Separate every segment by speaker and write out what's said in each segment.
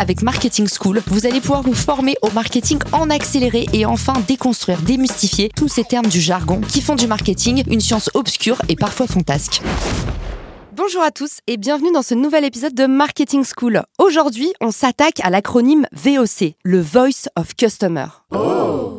Speaker 1: Avec Marketing School, vous allez pouvoir vous former au marketing en accéléré et enfin déconstruire, démystifier tous ces termes du jargon qui font du marketing une science obscure et parfois fantasque. Bonjour à tous et bienvenue dans ce nouvel épisode de Marketing School. Aujourd'hui, on s'attaque à l'acronyme VOC, le Voice of Customer.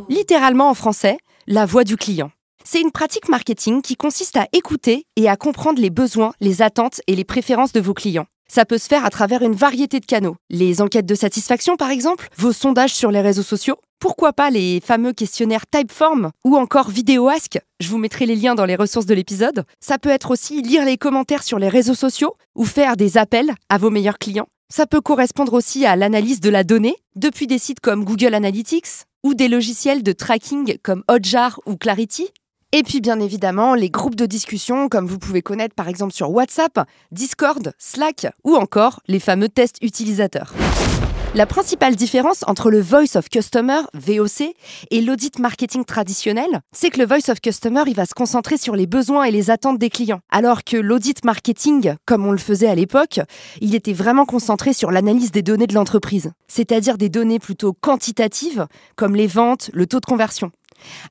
Speaker 1: Littéralement en français, la voix du client. C'est une pratique marketing qui consiste à écouter et à comprendre les besoins, les attentes et les préférences de vos clients. Ça peut se faire à travers une variété de canaux. Les enquêtes de satisfaction, par exemple, vos sondages sur les réseaux sociaux, pourquoi pas les fameux questionnaires Typeform ou encore Vidéo Ask Je vous mettrai les liens dans les ressources de l'épisode. Ça peut être aussi lire les commentaires sur les réseaux sociaux ou faire des appels à vos meilleurs clients. Ça peut correspondre aussi à l'analyse de la donnée depuis des sites comme Google Analytics ou des logiciels de tracking comme Hotjar ou Clarity et puis bien évidemment, les groupes de discussion, comme vous pouvez connaître par exemple sur WhatsApp, Discord, Slack ou encore les fameux tests utilisateurs. La principale différence entre le Voice of Customer, VOC, et l'audit marketing traditionnel, c'est que le Voice of Customer, il va se concentrer sur les besoins et les attentes des clients, alors que l'audit marketing, comme on le faisait à l'époque, il était vraiment concentré sur l'analyse des données de l'entreprise, c'est-à-dire des données plutôt quantitatives, comme les ventes, le taux de conversion.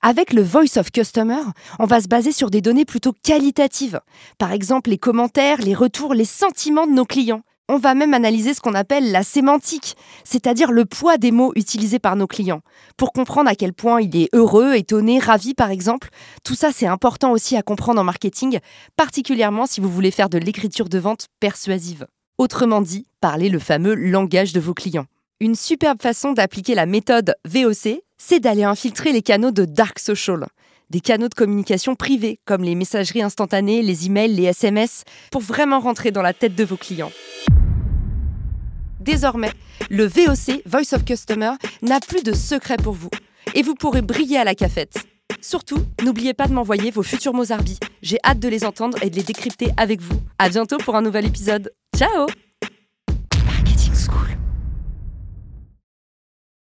Speaker 1: Avec le Voice of Customer, on va se baser sur des données plutôt qualitatives. Par exemple, les commentaires, les retours, les sentiments de nos clients. On va même analyser ce qu'on appelle la sémantique, c'est-à-dire le poids des mots utilisés par nos clients, pour comprendre à quel point il est heureux, étonné, ravi par exemple. Tout ça, c'est important aussi à comprendre en marketing, particulièrement si vous voulez faire de l'écriture de vente persuasive. Autrement dit, parler le fameux langage de vos clients. Une superbe façon d'appliquer la méthode VOC, c'est d'aller infiltrer les canaux de dark social, des canaux de communication privés comme les messageries instantanées, les emails, les SMS, pour vraiment rentrer dans la tête de vos clients. Désormais, le VOC, Voice of Customer, n'a plus de secret pour vous et vous pourrez briller à la cafette. Surtout, n'oubliez pas de m'envoyer vos futurs mots J'ai hâte de les entendre et de les décrypter avec vous. À bientôt pour un nouvel épisode. Ciao